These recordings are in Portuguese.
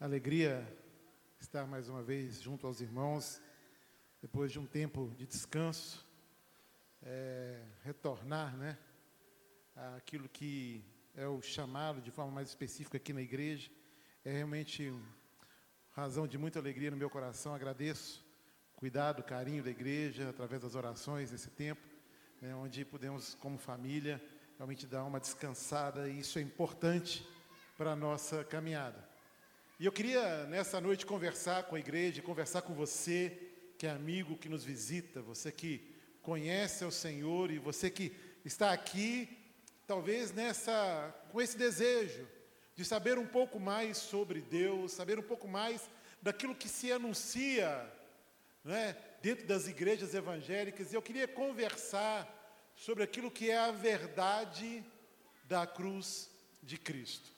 Alegria estar mais uma vez junto aos irmãos, depois de um tempo de descanso, é, retornar, né, aquilo que é o chamado de forma mais específica aqui na igreja, é realmente razão de muita alegria no meu coração. Agradeço o cuidado, o carinho da igreja através das orações nesse tempo, né, onde podemos, como família, realmente dar uma descansada e isso é importante para a nossa caminhada. E eu queria nessa noite conversar com a igreja, conversar com você que é amigo, que nos visita, você que conhece o Senhor e você que está aqui, talvez nessa com esse desejo de saber um pouco mais sobre Deus, saber um pouco mais daquilo que se anuncia, né, dentro das igrejas evangélicas. E eu queria conversar sobre aquilo que é a verdade da cruz de Cristo.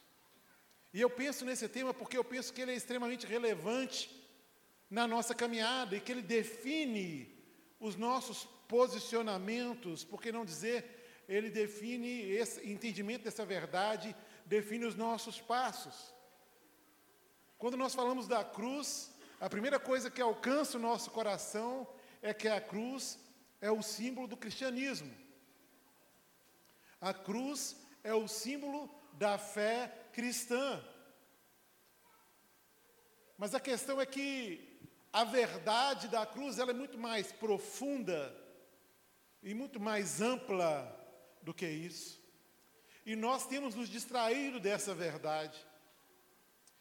E eu penso nesse tema porque eu penso que ele é extremamente relevante na nossa caminhada e que ele define os nossos posicionamentos, por que não dizer, ele define esse entendimento dessa verdade, define os nossos passos. Quando nós falamos da cruz, a primeira coisa que alcança o nosso coração é que a cruz é o símbolo do cristianismo. A cruz é o símbolo da fé cristã. Mas a questão é que a verdade da cruz ela é muito mais profunda e muito mais ampla do que isso. E nós temos nos distraído dessa verdade.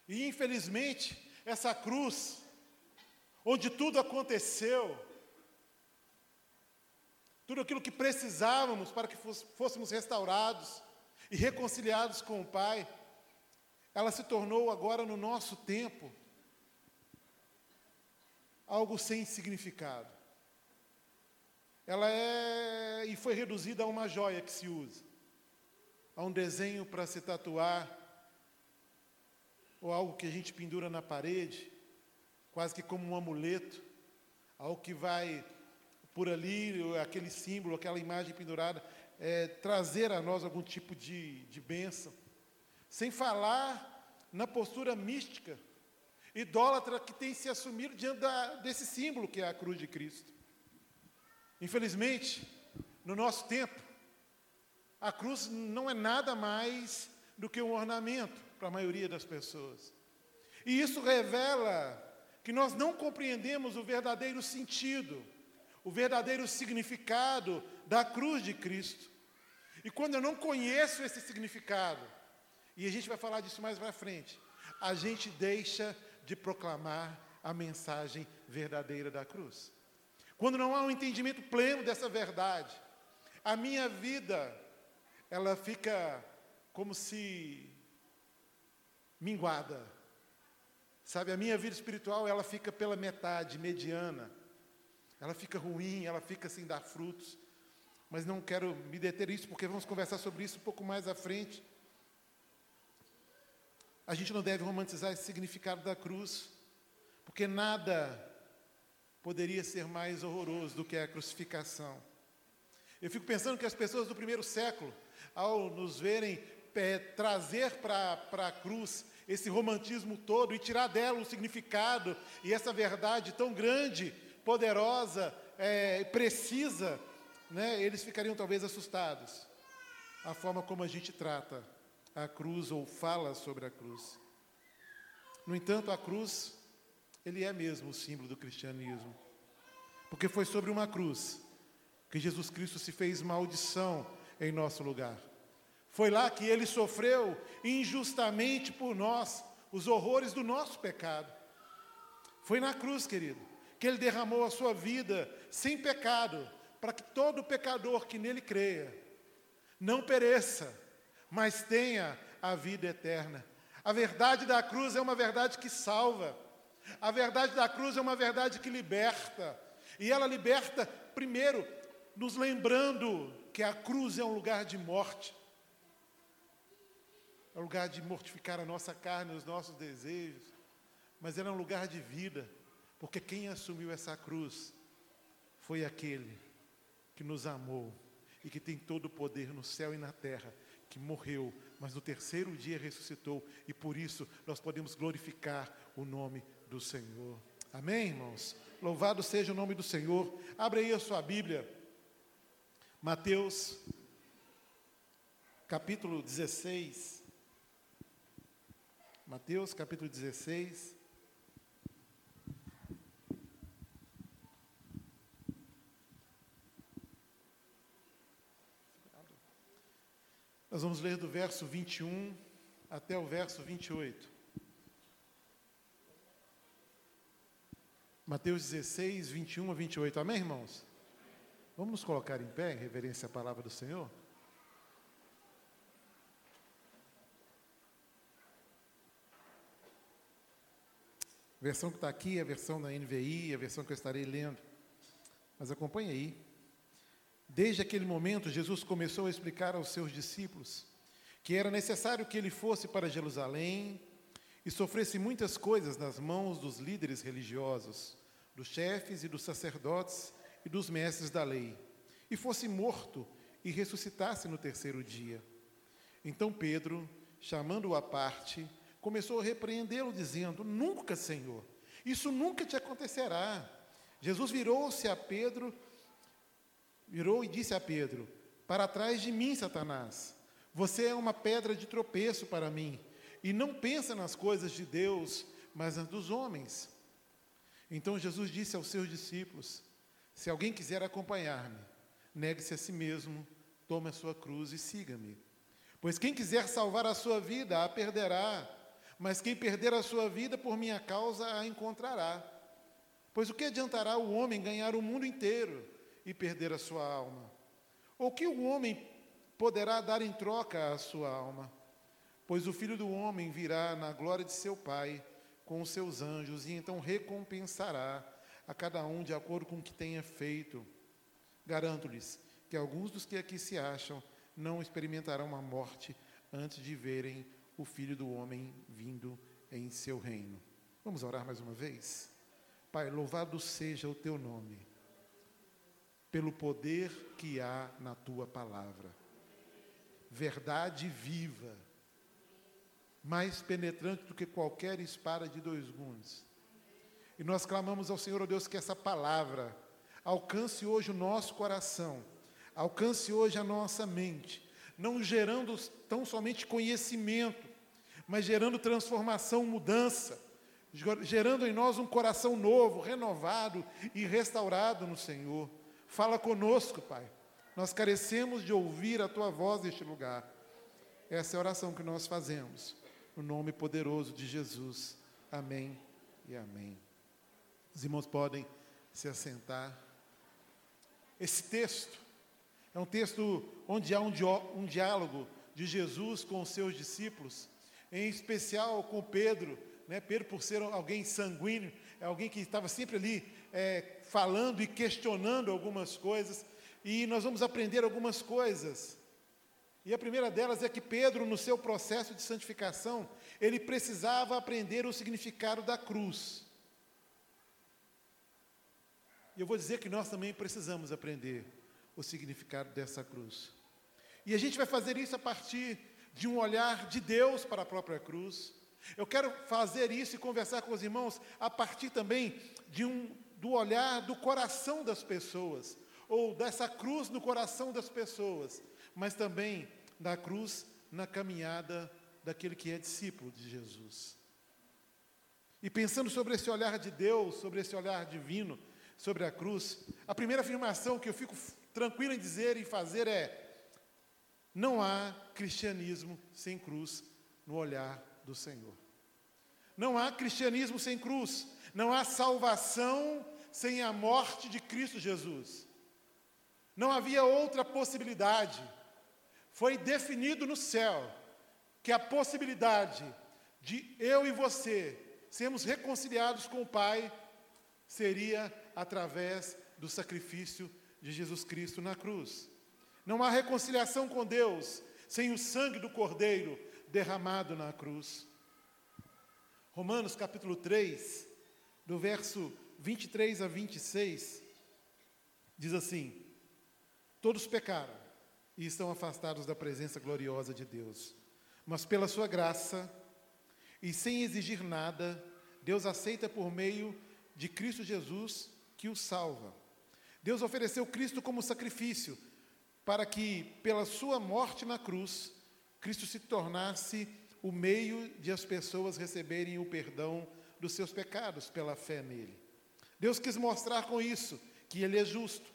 E infelizmente, essa cruz, onde tudo aconteceu, tudo aquilo que precisávamos para que fôssemos restaurados e reconciliados com o Pai, ela se tornou agora no nosso tempo algo sem significado. Ela é e foi reduzida a uma joia que se usa, a um desenho para se tatuar, ou algo que a gente pendura na parede, quase que como um amuleto, algo que vai por ali, aquele símbolo, aquela imagem pendurada, é, trazer a nós algum tipo de, de bênção. Sem falar na postura mística idólatra que tem se assumido diante da, desse símbolo que é a cruz de Cristo. Infelizmente, no nosso tempo, a cruz não é nada mais do que um ornamento para a maioria das pessoas. E isso revela que nós não compreendemos o verdadeiro sentido, o verdadeiro significado da cruz de Cristo. E quando eu não conheço esse significado, e a gente vai falar disso mais para frente, a gente deixa de proclamar a mensagem verdadeira da cruz. Quando não há um entendimento pleno dessa verdade, a minha vida ela fica como se minguada. Sabe, a minha vida espiritual ela fica pela metade, mediana. Ela fica ruim, ela fica sem dar frutos. Mas não quero me deter isso porque vamos conversar sobre isso um pouco mais à frente. A gente não deve romantizar esse significado da cruz, porque nada poderia ser mais horroroso do que a crucificação. Eu fico pensando que as pessoas do primeiro século, ao nos verem é, trazer para a cruz esse romantismo todo e tirar dela o significado e essa verdade tão grande, poderosa, é, precisa, né, eles ficariam talvez assustados. A forma como a gente trata a cruz ou fala sobre a cruz. No entanto, a cruz, ele é mesmo o símbolo do cristianismo. Porque foi sobre uma cruz que Jesus Cristo se fez maldição em nosso lugar. Foi lá que ele sofreu injustamente por nós os horrores do nosso pecado. Foi na cruz, querido, que ele derramou a sua vida sem pecado, para que todo pecador que nele creia não pereça, mas tenha a vida eterna. A verdade da cruz é uma verdade que salva. A verdade da cruz é uma verdade que liberta. E ela liberta, primeiro, nos lembrando que a cruz é um lugar de morte. É um lugar de mortificar a nossa carne, os nossos desejos. Mas ela é um lugar de vida. Porque quem assumiu essa cruz foi aquele que nos amou e que tem todo o poder no céu e na terra, que morreu, mas no terceiro dia ressuscitou, e por isso nós podemos glorificar o nome do Senhor. Amém, irmãos? Louvado seja o nome do Senhor. Abre aí a sua Bíblia. Mateus, capítulo 16. Mateus, capítulo 16. Nós vamos ler do verso 21 até o verso 28. Mateus 16, 21 a 28. Amém, irmãos? Vamos nos colocar em pé em reverência à palavra do Senhor? A versão que está aqui é a versão da NVI, a versão que eu estarei lendo. Mas acompanhe aí. Desde aquele momento, Jesus começou a explicar aos seus discípulos que era necessário que ele fosse para Jerusalém e sofresse muitas coisas nas mãos dos líderes religiosos, dos chefes e dos sacerdotes e dos mestres da lei, e fosse morto e ressuscitasse no terceiro dia. Então Pedro, chamando-o à parte, começou a repreendê-lo, dizendo: Nunca, Senhor, isso nunca te acontecerá. Jesus virou-se a Pedro virou e disse a Pedro: Para trás de mim, Satanás, você é uma pedra de tropeço para mim, e não pensa nas coisas de Deus, mas nas dos homens. Então Jesus disse aos seus discípulos: Se alguém quiser acompanhar-me, negue-se a si mesmo, tome a sua cruz e siga-me. Pois quem quiser salvar a sua vida, a perderá, mas quem perder a sua vida por minha causa, a encontrará. Pois o que adiantará o homem ganhar o mundo inteiro? E perder a sua alma? Ou que o homem poderá dar em troca a sua alma? Pois o filho do homem virá na glória de seu Pai com os seus anjos e então recompensará a cada um de acordo com o que tenha feito. Garanto-lhes que alguns dos que aqui se acham não experimentarão a morte antes de verem o Filho do Homem vindo em seu reino. Vamos orar mais uma vez? Pai, louvado seja o teu nome pelo poder que há na tua palavra. Verdade viva, mais penetrante do que qualquer espada de dois gumes. E nós clamamos ao Senhor, ó oh Deus, que essa palavra alcance hoje o nosso coração, alcance hoje a nossa mente, não gerando tão somente conhecimento, mas gerando transformação, mudança, gerando em nós um coração novo, renovado e restaurado no Senhor. Fala conosco, Pai. Nós carecemos de ouvir a tua voz neste lugar. Essa é a oração que nós fazemos. No nome poderoso de Jesus. Amém e amém. Os irmãos podem se assentar. Esse texto é um texto onde há um, um diálogo de Jesus com os seus discípulos, em especial com Pedro, né? Pedro, por ser alguém sanguíneo, é alguém que estava sempre ali é, falando e questionando algumas coisas, e nós vamos aprender algumas coisas. E a primeira delas é que Pedro, no seu processo de santificação, ele precisava aprender o significado da cruz. E eu vou dizer que nós também precisamos aprender o significado dessa cruz. E a gente vai fazer isso a partir de um olhar de Deus para a própria cruz. Eu quero fazer isso e conversar com os irmãos a partir também de um do olhar do coração das pessoas, ou dessa cruz no coração das pessoas, mas também da cruz na caminhada daquele que é discípulo de Jesus. E pensando sobre esse olhar de Deus, sobre esse olhar divino, sobre a cruz, a primeira afirmação que eu fico tranquilo em dizer e fazer é: não há cristianismo sem cruz no olhar do Senhor. Não há cristianismo sem cruz. Não há salvação sem a morte de Cristo Jesus. Não havia outra possibilidade. Foi definido no céu que a possibilidade de eu e você sermos reconciliados com o Pai seria através do sacrifício de Jesus Cristo na cruz. Não há reconciliação com Deus sem o sangue do Cordeiro derramado na cruz. Romanos capítulo 3, do verso 23 a 26, diz assim: Todos pecaram e estão afastados da presença gloriosa de Deus. Mas pela sua graça e sem exigir nada, Deus aceita por meio de Cristo Jesus que o salva. Deus ofereceu Cristo como sacrifício para que, pela sua morte na cruz, Cristo se tornasse o meio de as pessoas receberem o perdão dos seus pecados pela fé nele. Deus quis mostrar com isso que ele é justo.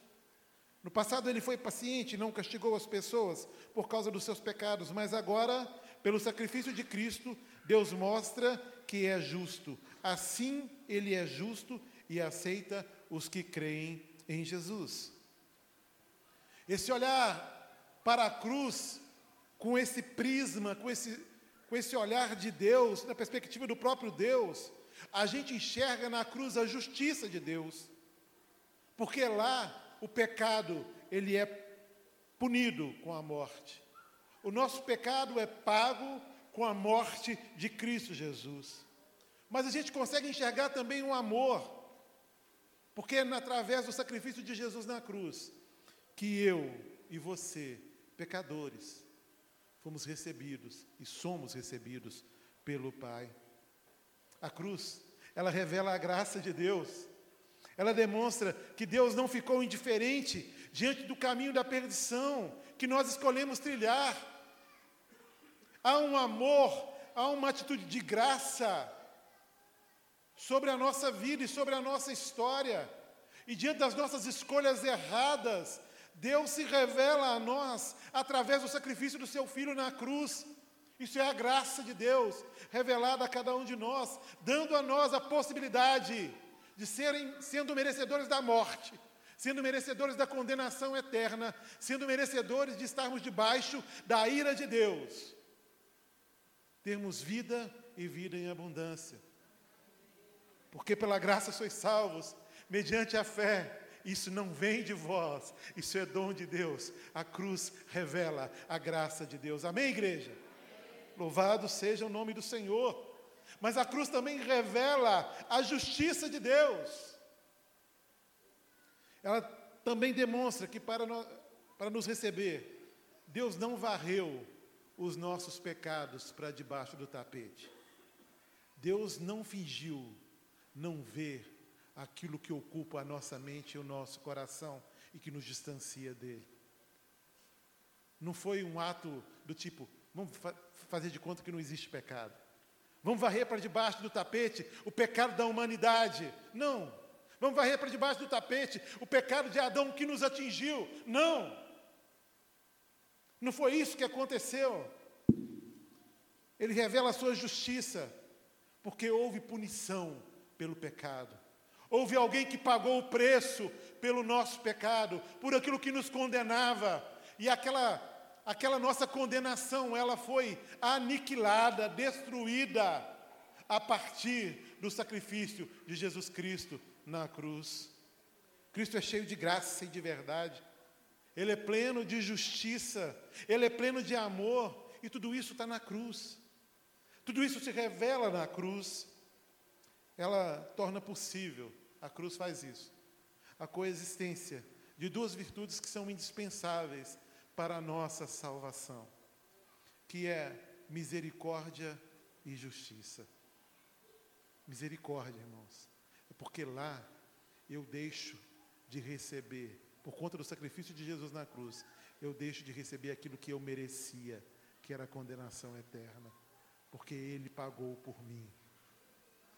No passado ele foi paciente, não castigou as pessoas por causa dos seus pecados, mas agora, pelo sacrifício de Cristo, Deus mostra que é justo. Assim, ele é justo e aceita os que creem em Jesus. Esse olhar para a cruz com esse prisma, com esse, com esse olhar de Deus, na perspectiva do próprio Deus, a gente enxerga na cruz a justiça de Deus. Porque lá o pecado, ele é punido com a morte. O nosso pecado é pago com a morte de Cristo Jesus. Mas a gente consegue enxergar também o um amor, porque é através do sacrifício de Jesus na cruz que eu e você, pecadores, fomos recebidos e somos recebidos pelo Pai. A cruz, ela revela a graça de Deus. Ela demonstra que Deus não ficou indiferente diante do caminho da perdição que nós escolhemos trilhar. Há um amor, há uma atitude de graça sobre a nossa vida e sobre a nossa história. E diante das nossas escolhas erradas, Deus se revela a nós através do sacrifício do seu filho na cruz. Isso é a graça de Deus revelada a cada um de nós, dando a nós a possibilidade de serem sendo merecedores da morte, sendo merecedores da condenação eterna, sendo merecedores de estarmos debaixo da ira de Deus. Termos vida e vida em abundância. Porque pela graça sois salvos, mediante a fé. Isso não vem de vós, isso é dom de Deus. A cruz revela a graça de Deus. Amém, igreja? Louvado seja o nome do Senhor. Mas a cruz também revela a justiça de Deus. Ela também demonstra que para, no, para nos receber, Deus não varreu os nossos pecados para debaixo do tapete. Deus não fingiu não ver aquilo que ocupa a nossa mente e o nosso coração e que nos distancia dele. Não foi um ato do tipo, vamos fazer de conta que não existe pecado. Vamos varrer para debaixo do tapete o pecado da humanidade. Não. Vamos varrer para debaixo do tapete o pecado de Adão que nos atingiu. Não. Não foi isso que aconteceu. Ele revela a sua justiça, porque houve punição pelo pecado. Houve alguém que pagou o preço pelo nosso pecado, por aquilo que nos condenava. E aquela, aquela nossa condenação, ela foi aniquilada, destruída, a partir do sacrifício de Jesus Cristo na cruz. Cristo é cheio de graça e de verdade. Ele é pleno de justiça, ele é pleno de amor, e tudo isso está na cruz. Tudo isso se revela na cruz ela torna possível, a cruz faz isso, a coexistência de duas virtudes que são indispensáveis para a nossa salvação, que é misericórdia e justiça. Misericórdia, irmãos, é porque lá eu deixo de receber, por conta do sacrifício de Jesus na cruz, eu deixo de receber aquilo que eu merecia, que era a condenação eterna, porque Ele pagou por mim.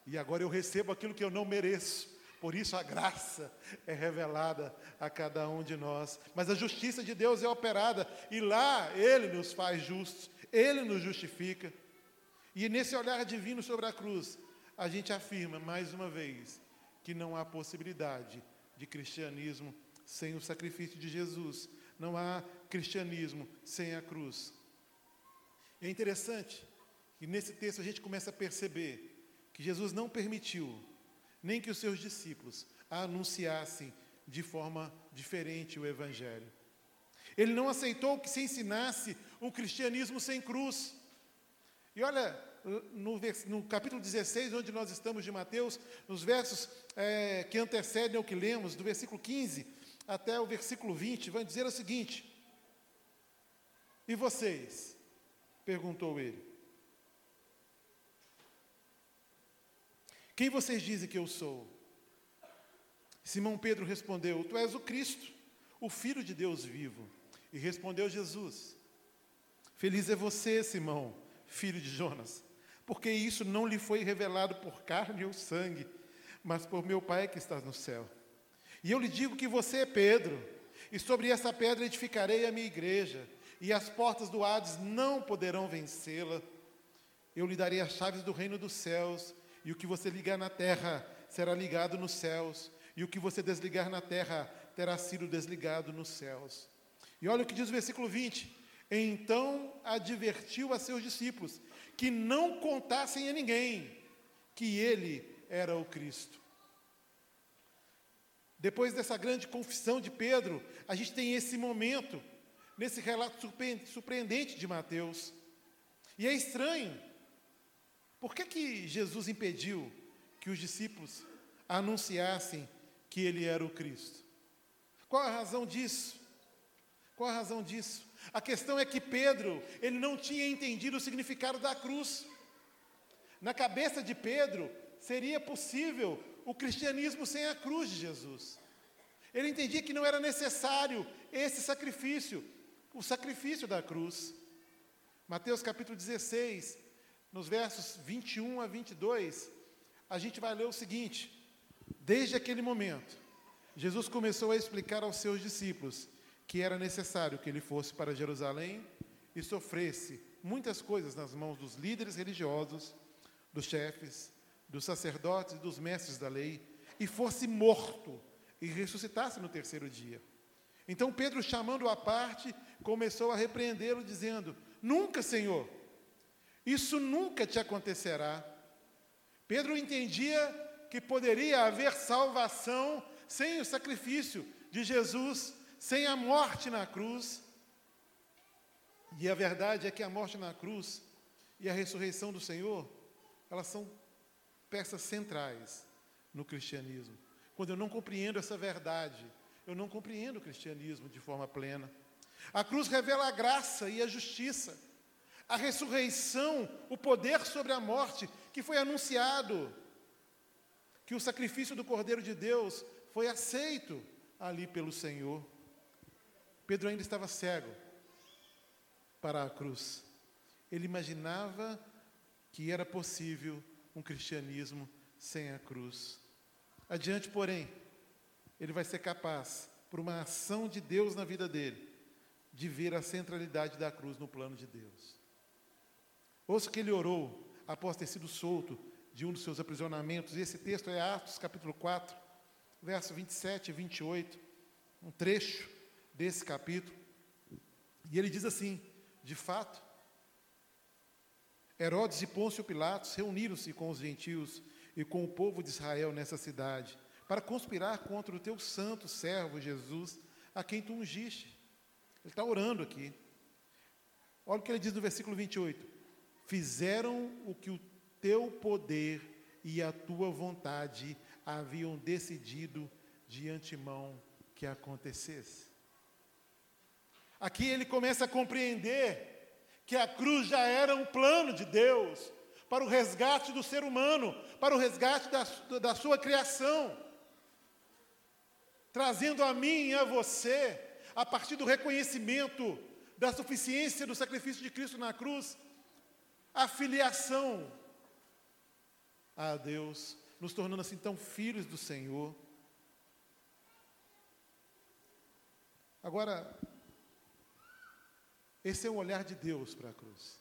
E agora eu recebo aquilo que eu não mereço. Por isso a graça é revelada a cada um de nós. Mas a justiça de Deus é operada e lá Ele nos faz justos, Ele nos justifica. E nesse olhar divino sobre a cruz, a gente afirma mais uma vez que não há possibilidade de cristianismo sem o sacrifício de Jesus. Não há cristianismo sem a cruz. É interessante que nesse texto a gente começa a perceber que Jesus não permitiu nem que os seus discípulos anunciassem de forma diferente o Evangelho. Ele não aceitou que se ensinasse um cristianismo sem cruz. E olha, no, no capítulo 16, onde nós estamos de Mateus, nos versos é, que antecedem o que lemos, do versículo 15 até o versículo 20, vai dizer o seguinte: E vocês? perguntou ele. Quem vocês dizem que eu sou? Simão Pedro respondeu: Tu és o Cristo, o Filho de Deus vivo. E respondeu Jesus: Feliz é você, Simão, filho de Jonas, porque isso não lhe foi revelado por carne ou sangue, mas por meu Pai que está no céu. E eu lhe digo que você é Pedro, e sobre essa pedra edificarei a minha igreja, e as portas do Hades não poderão vencê-la. Eu lhe darei as chaves do reino dos céus, e o que você ligar na terra será ligado nos céus, e o que você desligar na terra terá sido desligado nos céus. E olha o que diz o versículo 20: Então advertiu a seus discípulos que não contassem a ninguém que ele era o Cristo. Depois dessa grande confissão de Pedro, a gente tem esse momento, nesse relato surpreendente de Mateus. E é estranho, por que, que Jesus impediu que os discípulos anunciassem que ele era o Cristo? Qual a razão disso? Qual a razão disso? A questão é que Pedro, ele não tinha entendido o significado da cruz. Na cabeça de Pedro, seria possível o cristianismo sem a cruz de Jesus. Ele entendia que não era necessário esse sacrifício, o sacrifício da cruz. Mateus capítulo 16, nos versos 21 a 22, a gente vai ler o seguinte: Desde aquele momento, Jesus começou a explicar aos seus discípulos que era necessário que ele fosse para Jerusalém e sofresse muitas coisas nas mãos dos líderes religiosos, dos chefes, dos sacerdotes e dos mestres da lei, e fosse morto e ressuscitasse no terceiro dia. Então Pedro, chamando-o à parte, começou a repreendê-lo, dizendo: Nunca, Senhor, isso nunca te acontecerá. Pedro entendia que poderia haver salvação sem o sacrifício de Jesus, sem a morte na cruz. E a verdade é que a morte na cruz e a ressurreição do Senhor, elas são peças centrais no cristianismo. Quando eu não compreendo essa verdade, eu não compreendo o cristianismo de forma plena. A cruz revela a graça e a justiça, a ressurreição, o poder sobre a morte que foi anunciado, que o sacrifício do Cordeiro de Deus foi aceito ali pelo Senhor. Pedro ainda estava cego para a cruz. Ele imaginava que era possível um cristianismo sem a cruz. Adiante, porém, ele vai ser capaz, por uma ação de Deus na vida dele, de ver a centralidade da cruz no plano de Deus. Ouça que ele orou após ter sido solto de um dos seus aprisionamentos, e esse texto é Atos capítulo 4, verso 27 e 28, um trecho desse capítulo. E ele diz assim: de fato, Herodes e Pôncio Pilatos reuniram-se com os gentios e com o povo de Israel nessa cidade, para conspirar contra o teu santo servo Jesus, a quem tu ungiste. Ele está orando aqui. Olha o que ele diz no versículo 28. Fizeram o que o teu poder e a tua vontade haviam decidido de antemão que acontecesse. Aqui ele começa a compreender que a cruz já era um plano de Deus para o resgate do ser humano, para o resgate da, da sua criação, trazendo a mim e a você, a partir do reconhecimento da suficiência do sacrifício de Cristo na cruz, a filiação a Deus, nos tornando assim tão filhos do Senhor. Agora, esse é o olhar de Deus para a cruz.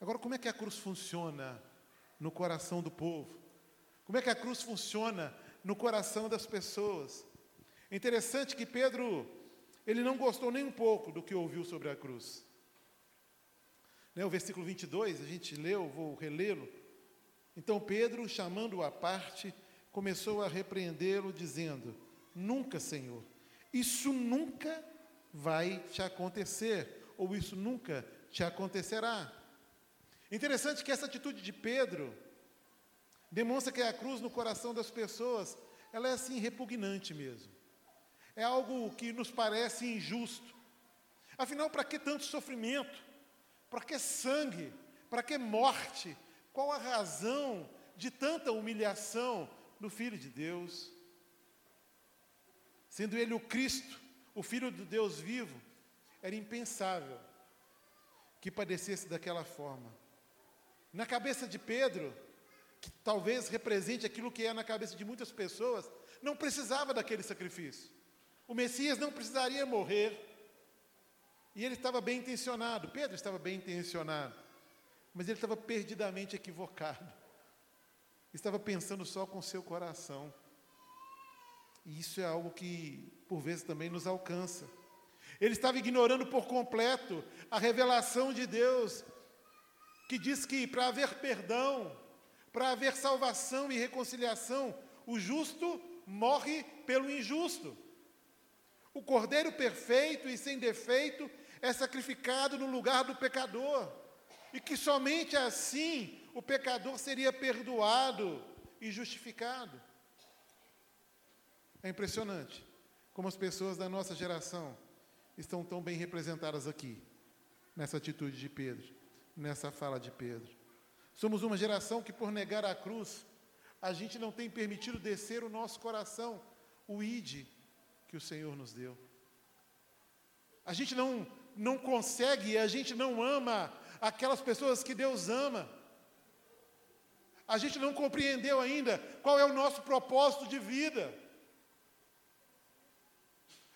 Agora, como é que a cruz funciona no coração do povo? Como é que a cruz funciona no coração das pessoas? É interessante que Pedro, ele não gostou nem um pouco do que ouviu sobre a cruz. Né, o versículo 22, a gente leu, vou relê-lo. Então Pedro, chamando-o à parte, começou a repreendê-lo, dizendo: Nunca, Senhor, isso nunca vai te acontecer, ou isso nunca te acontecerá. Interessante que essa atitude de Pedro demonstra que a cruz no coração das pessoas, ela é assim repugnante mesmo. É algo que nos parece injusto. Afinal, para que tanto sofrimento? Para que sangue? Para que morte? Qual a razão de tanta humilhação no Filho de Deus? Sendo ele o Cristo, o Filho do Deus vivo, era impensável que padecesse daquela forma. Na cabeça de Pedro, que talvez represente aquilo que é na cabeça de muitas pessoas, não precisava daquele sacrifício. O Messias não precisaria morrer. E ele estava bem intencionado, Pedro estava bem intencionado, mas ele estava perdidamente equivocado. Estava pensando só com seu coração. E isso é algo que, por vezes, também nos alcança. Ele estava ignorando por completo a revelação de Deus, que diz que para haver perdão, para haver salvação e reconciliação, o justo morre pelo injusto. O cordeiro perfeito e sem defeito é sacrificado no lugar do pecador, e que somente assim o pecador seria perdoado e justificado. É impressionante como as pessoas da nossa geração estão tão bem representadas aqui, nessa atitude de Pedro, nessa fala de Pedro. Somos uma geração que, por negar a cruz, a gente não tem permitido descer o nosso coração, o ide que o Senhor nos deu. A gente não, não consegue, a gente não ama aquelas pessoas que Deus ama. A gente não compreendeu ainda qual é o nosso propósito de vida.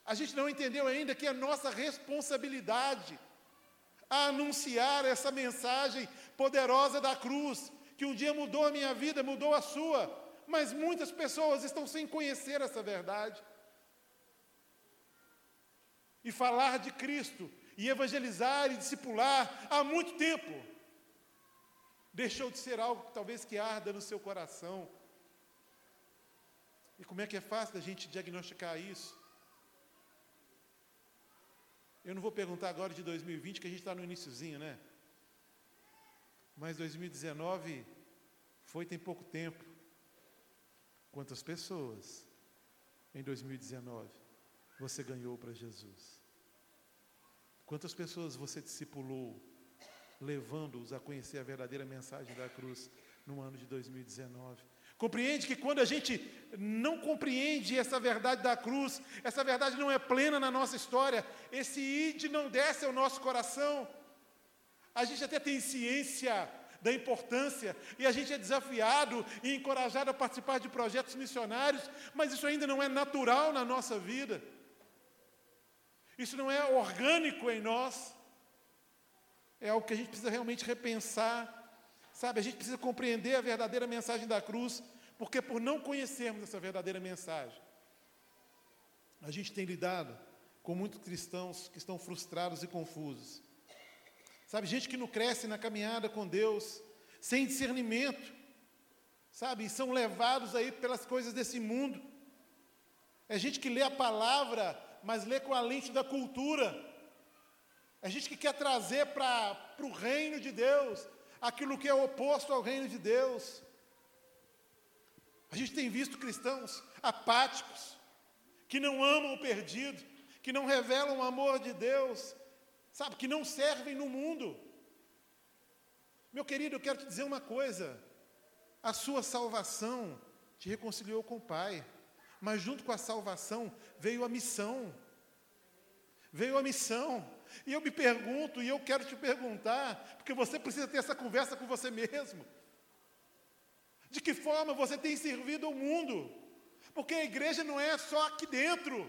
A gente não entendeu ainda que é nossa responsabilidade a anunciar essa mensagem poderosa da cruz, que um dia mudou a minha vida, mudou a sua, mas muitas pessoas estão sem conhecer essa verdade. E falar de Cristo, e evangelizar e discipular há muito tempo, deixou de ser algo talvez que arda no seu coração. E como é que é fácil da gente diagnosticar isso? Eu não vou perguntar agora de 2020, que a gente está no iníciozinho, né? Mas 2019 foi tem pouco tempo. Quantas pessoas em 2019 você ganhou para Jesus? Quantas pessoas você discipulou, levando-os a conhecer a verdadeira mensagem da cruz no ano de 2019? Compreende que quando a gente não compreende essa verdade da cruz, essa verdade não é plena na nossa história, esse id não desce ao nosso coração. A gente até tem ciência da importância e a gente é desafiado e encorajado a participar de projetos missionários, mas isso ainda não é natural na nossa vida. Isso não é orgânico em nós. É algo que a gente precisa realmente repensar. Sabe, a gente precisa compreender a verdadeira mensagem da cruz porque por não conhecermos essa verdadeira mensagem, a gente tem lidado com muitos cristãos que estão frustrados e confusos. Sabe, gente que não cresce na caminhada com Deus, sem discernimento, sabe, e são levados aí pelas coisas desse mundo. É gente que lê a palavra, mas lê com a lente da cultura. É gente que quer trazer para o reino de Deus aquilo que é oposto ao reino de Deus. A gente tem visto cristãos apáticos, que não amam o perdido, que não revelam o amor de Deus, sabe, que não servem no mundo. Meu querido, eu quero te dizer uma coisa: a sua salvação te reconciliou com o Pai, mas junto com a salvação veio a missão. Veio a missão. E eu me pergunto, e eu quero te perguntar, porque você precisa ter essa conversa com você mesmo. De que forma você tem servido ao mundo? Porque a igreja não é só aqui dentro.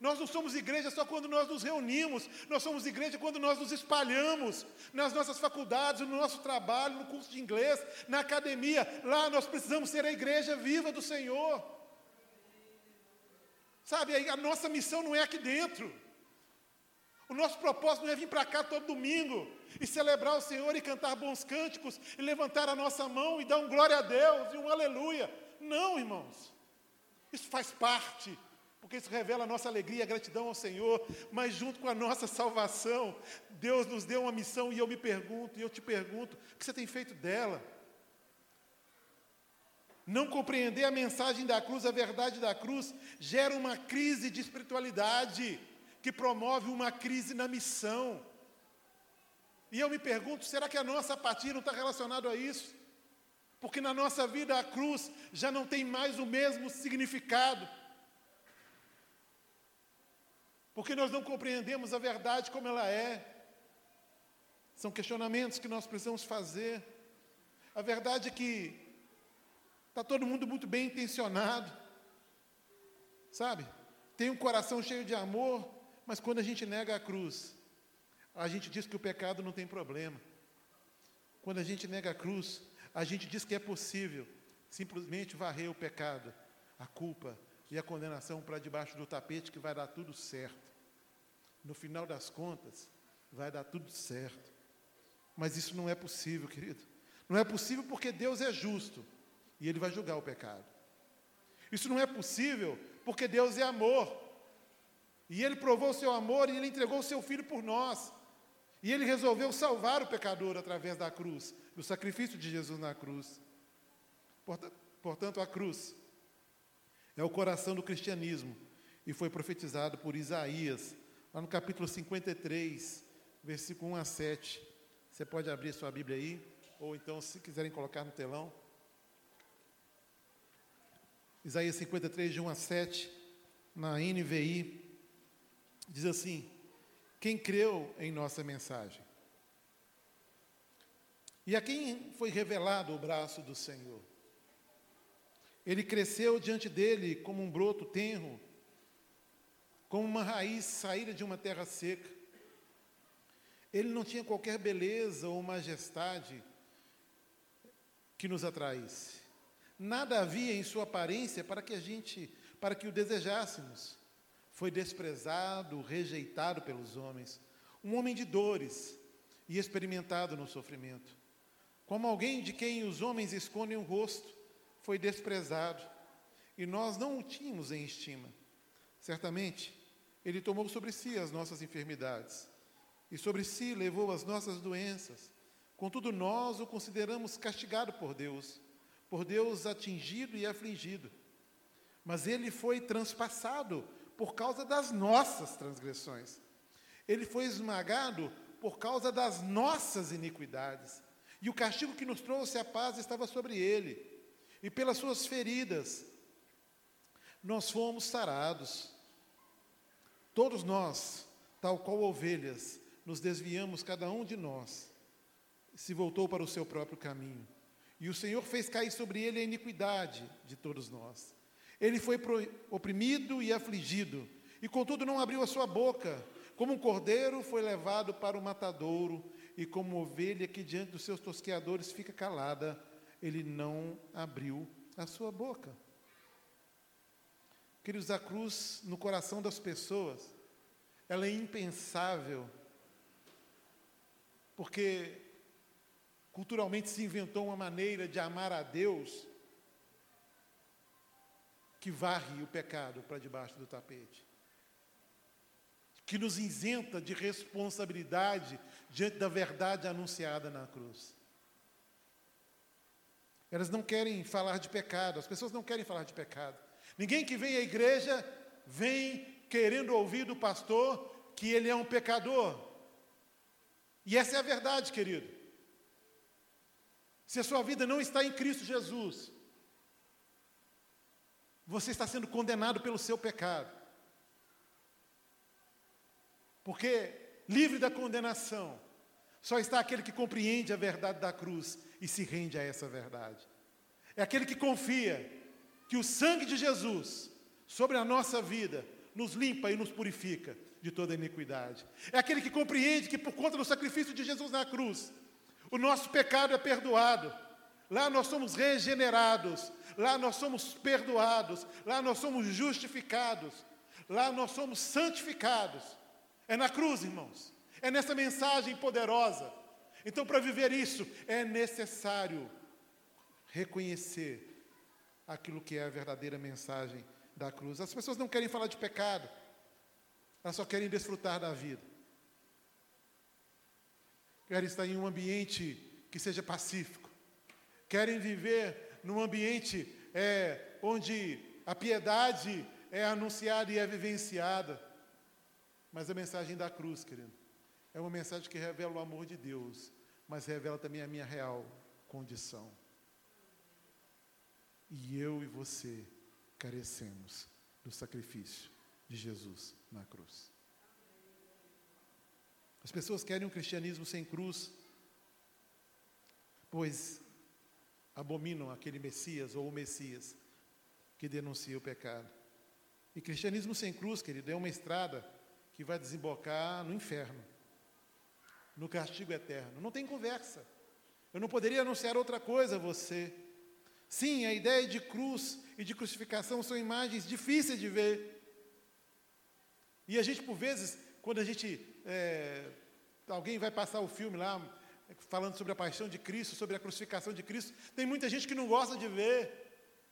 Nós não somos igreja só quando nós nos reunimos, nós somos igreja quando nós nos espalhamos nas nossas faculdades, no nosso trabalho, no curso de inglês, na academia. Lá nós precisamos ser a igreja viva do Senhor. Sabe, a nossa missão não é aqui dentro. O nosso propósito não é vir para cá todo domingo e celebrar o Senhor e cantar bons cânticos e levantar a nossa mão e dar um glória a Deus e um aleluia. Não, irmãos. Isso faz parte, porque isso revela a nossa alegria e a gratidão ao Senhor, mas junto com a nossa salvação, Deus nos deu uma missão e eu me pergunto, e eu te pergunto, o que você tem feito dela? Não compreender a mensagem da cruz, a verdade da cruz, gera uma crise de espiritualidade que promove uma crise na missão. E eu me pergunto, será que a nossa apatia não está relacionada a isso? Porque na nossa vida a cruz já não tem mais o mesmo significado. Porque nós não compreendemos a verdade como ela é. São questionamentos que nós precisamos fazer. A verdade é que está todo mundo muito bem intencionado, sabe? Tem um coração cheio de amor, mas quando a gente nega a cruz, a gente diz que o pecado não tem problema. Quando a gente nega a cruz, a gente diz que é possível simplesmente varrer o pecado, a culpa e a condenação para debaixo do tapete que vai dar tudo certo. No final das contas, vai dar tudo certo. Mas isso não é possível, querido. Não é possível porque Deus é justo e Ele vai julgar o pecado. Isso não é possível porque Deus é amor. E Ele provou o seu amor e Ele entregou o seu Filho por nós. E Ele resolveu salvar o pecador através da cruz, do sacrifício de Jesus na cruz. Portanto, a cruz é o coração do cristianismo e foi profetizado por Isaías, lá no capítulo 53, versículo 1 a 7. Você pode abrir sua Bíblia aí, ou então, se quiserem colocar no telão. Isaías 53, de 1 a 7, na NVI, diz assim: Quem creu em nossa mensagem? E a quem foi revelado o braço do Senhor? Ele cresceu diante dele como um broto tenro, como uma raiz saída de uma terra seca. Ele não tinha qualquer beleza ou majestade que nos atraísse. Nada havia em sua aparência para que a gente, para que o desejássemos. Foi desprezado, rejeitado pelos homens, um homem de dores e experimentado no sofrimento. Como alguém de quem os homens escondem o rosto, foi desprezado, e nós não o tínhamos em estima. Certamente, ele tomou sobre si as nossas enfermidades, e sobre si levou as nossas doenças. Contudo, nós o consideramos castigado por Deus por Deus atingido e afligido. Mas ele foi transpassado por causa das nossas transgressões. Ele foi esmagado por causa das nossas iniquidades. E o castigo que nos trouxe a paz estava sobre ele. E pelas suas feridas nós fomos sarados. Todos nós, tal qual ovelhas, nos desviamos, cada um de nós, se voltou para o seu próprio caminho. E o Senhor fez cair sobre ele a iniquidade de todos nós. Ele foi oprimido e afligido, e contudo não abriu a sua boca. Como um cordeiro foi levado para o matadouro, e como ovelha que diante dos seus tosqueadores fica calada, ele não abriu a sua boca. Queridos, a cruz no coração das pessoas, ela é impensável, porque Culturalmente se inventou uma maneira de amar a Deus que varre o pecado para debaixo do tapete. Que nos isenta de responsabilidade diante da verdade anunciada na cruz. Elas não querem falar de pecado, as pessoas não querem falar de pecado. Ninguém que vem à igreja vem querendo ouvir do pastor que ele é um pecador. E essa é a verdade, querido. Se a sua vida não está em Cristo Jesus, você está sendo condenado pelo seu pecado. Porque livre da condenação, só está aquele que compreende a verdade da cruz e se rende a essa verdade. É aquele que confia que o sangue de Jesus sobre a nossa vida nos limpa e nos purifica de toda iniquidade. É aquele que compreende que por conta do sacrifício de Jesus na cruz, o nosso pecado é perdoado. Lá nós somos regenerados. Lá nós somos perdoados. Lá nós somos justificados. Lá nós somos santificados. É na cruz, irmãos. É nessa mensagem poderosa. Então, para viver isso, é necessário reconhecer aquilo que é a verdadeira mensagem da cruz. As pessoas não querem falar de pecado, elas só querem desfrutar da vida querem estar em um ambiente que seja pacífico, querem viver num ambiente é, onde a piedade é anunciada e é vivenciada. Mas a mensagem da cruz, querido, é uma mensagem que revela o amor de Deus, mas revela também a minha real condição. E eu e você carecemos do sacrifício de Jesus na cruz. As pessoas querem um cristianismo sem cruz, pois abominam aquele Messias ou o Messias que denuncia o pecado. E cristianismo sem cruz, querido, é uma estrada que vai desembocar no inferno, no castigo eterno. Não tem conversa. Eu não poderia anunciar outra coisa a você. Sim, a ideia de cruz e de crucificação são imagens difíceis de ver. E a gente, por vezes, quando a gente. É, alguém vai passar o filme lá, falando sobre a paixão de Cristo, sobre a crucificação de Cristo, tem muita gente que não gosta de ver,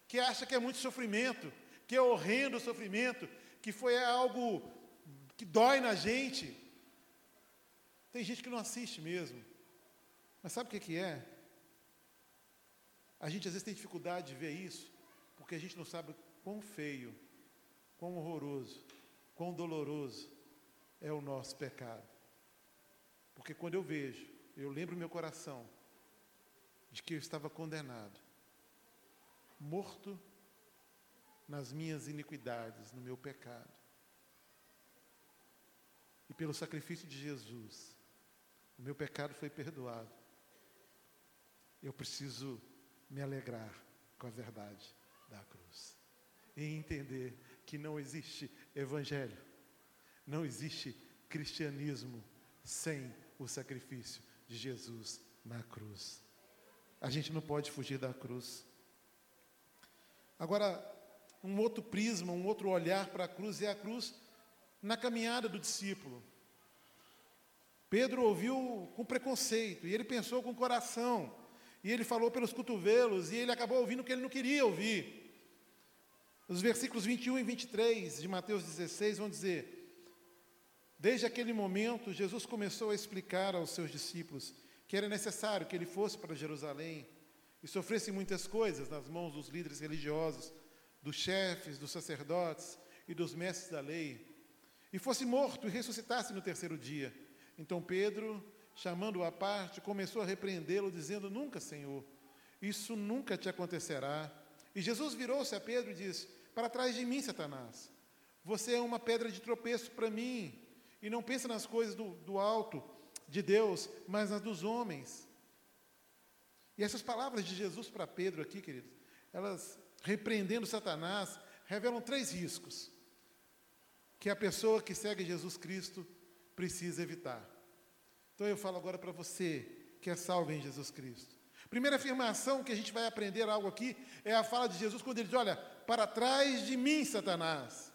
que acha que é muito sofrimento, que é horrendo o sofrimento, que foi algo que dói na gente. Tem gente que não assiste mesmo. Mas sabe o que, que é? A gente às vezes tem dificuldade de ver isso, porque a gente não sabe quão feio, quão horroroso, quão doloroso é o nosso pecado. Porque quando eu vejo, eu lembro meu coração de que eu estava condenado, morto nas minhas iniquidades, no meu pecado. E pelo sacrifício de Jesus, o meu pecado foi perdoado. Eu preciso me alegrar com a verdade da cruz e entender que não existe evangelho, não existe cristianismo sem o sacrifício de Jesus na cruz. A gente não pode fugir da cruz. Agora, um outro prisma, um outro olhar para a cruz é a cruz na caminhada do discípulo. Pedro ouviu com preconceito e ele pensou com o coração. E ele falou pelos cotovelos e ele acabou ouvindo o que ele não queria ouvir. Os versículos 21 e 23 de Mateus 16 vão dizer: Desde aquele momento, Jesus começou a explicar aos seus discípulos que era necessário que ele fosse para Jerusalém e sofresse muitas coisas nas mãos dos líderes religiosos, dos chefes, dos sacerdotes e dos mestres da lei, e fosse morto e ressuscitasse no terceiro dia. Então Pedro, chamando-o à parte, começou a repreendê-lo, dizendo: Nunca, Senhor, isso nunca te acontecerá. E Jesus virou-se a Pedro e disse: Para trás de mim, Satanás. Você é uma pedra de tropeço para mim. E não pensa nas coisas do, do alto de Deus, mas nas dos homens. E essas palavras de Jesus para Pedro aqui, queridos, elas repreendendo Satanás, revelam três riscos que a pessoa que segue Jesus Cristo precisa evitar. Então eu falo agora para você que é salvo em Jesus Cristo. Primeira afirmação que a gente vai aprender algo aqui é a fala de Jesus quando ele diz: Olha, para trás de mim, Satanás.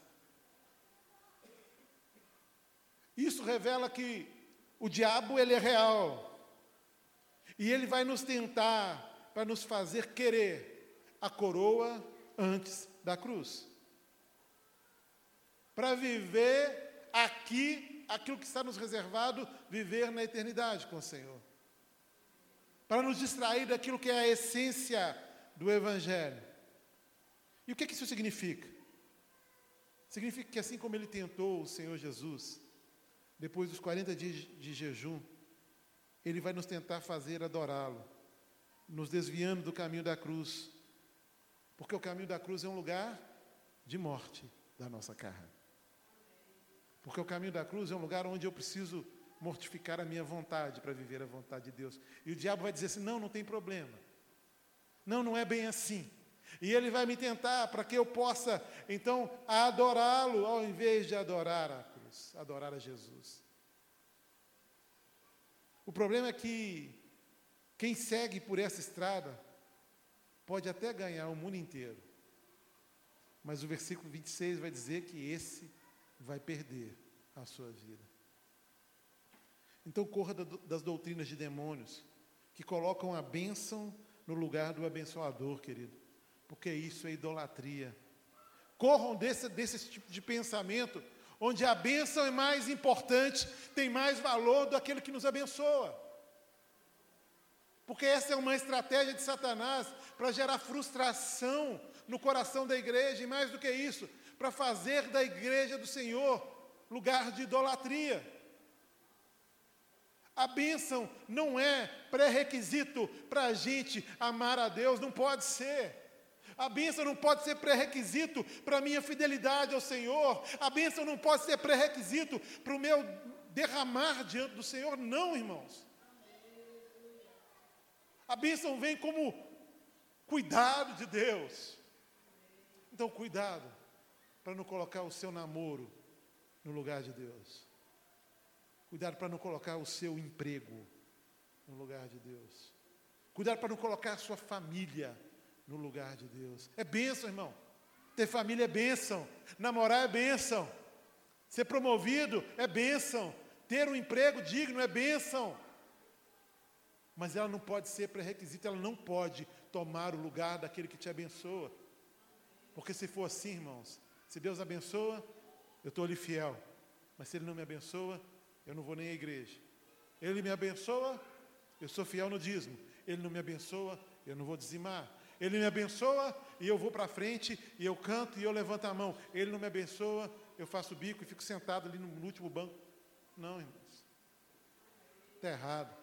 Isso revela que o diabo ele é real. E ele vai nos tentar para nos fazer querer a coroa antes da cruz. Para viver aqui aquilo que está nos reservado, viver na eternidade com o Senhor para nos distrair daquilo que é a essência do Evangelho. E o que, que isso significa? Significa que assim como ele tentou o Senhor Jesus, depois dos 40 dias de jejum, ele vai nos tentar fazer adorá-lo, nos desviando do caminho da cruz, porque o caminho da cruz é um lugar de morte da nossa carne. Porque o caminho da cruz é um lugar onde eu preciso mortificar a minha vontade para viver a vontade de Deus. E o diabo vai dizer assim: não, não tem problema. Não, não é bem assim. E ele vai me tentar para que eu possa, então, adorá-lo, ao invés de adorar a adorar a Jesus. O problema é que quem segue por essa estrada pode até ganhar o mundo inteiro, mas o versículo 26 vai dizer que esse vai perder a sua vida. Então corra das doutrinas de demônios, que colocam a bênção no lugar do abençoador, querido, porque isso é idolatria. Corram desse, desse tipo de pensamento, onde a bênção é mais importante, tem mais valor do aquele que nos abençoa. Porque essa é uma estratégia de Satanás para gerar frustração no coração da igreja, e mais do que isso, para fazer da igreja do Senhor lugar de idolatria. A bênção não é pré-requisito para a gente amar a Deus, não pode ser. A bênção não pode ser pré-requisito para a minha fidelidade ao Senhor. A bênção não pode ser pré-requisito para o meu derramar diante do Senhor, não, irmãos. A bênção vem como cuidado de Deus. Então, cuidado para não colocar o seu namoro no lugar de Deus. Cuidado para não colocar o seu emprego no lugar de Deus. Cuidado para não colocar a sua família no lugar de Deus. É bênção, irmão. Ter família é bênção. Namorar é bênção. Ser promovido é bênção. Ter um emprego digno é bênção. Mas ela não pode ser pré-requisito, ela não pode tomar o lugar daquele que te abençoa. Porque se for assim, irmãos, se Deus abençoa, eu estou ali fiel. Mas se Ele não me abençoa, eu não vou nem à igreja. Ele me abençoa, eu sou fiel no dízimo. Ele não me abençoa, eu não vou dizimar. Ele me abençoa e eu vou para frente e eu canto e eu levanto a mão. Ele não me abençoa, eu faço o bico e fico sentado ali no, último banco. Não, irmãos. Está errado.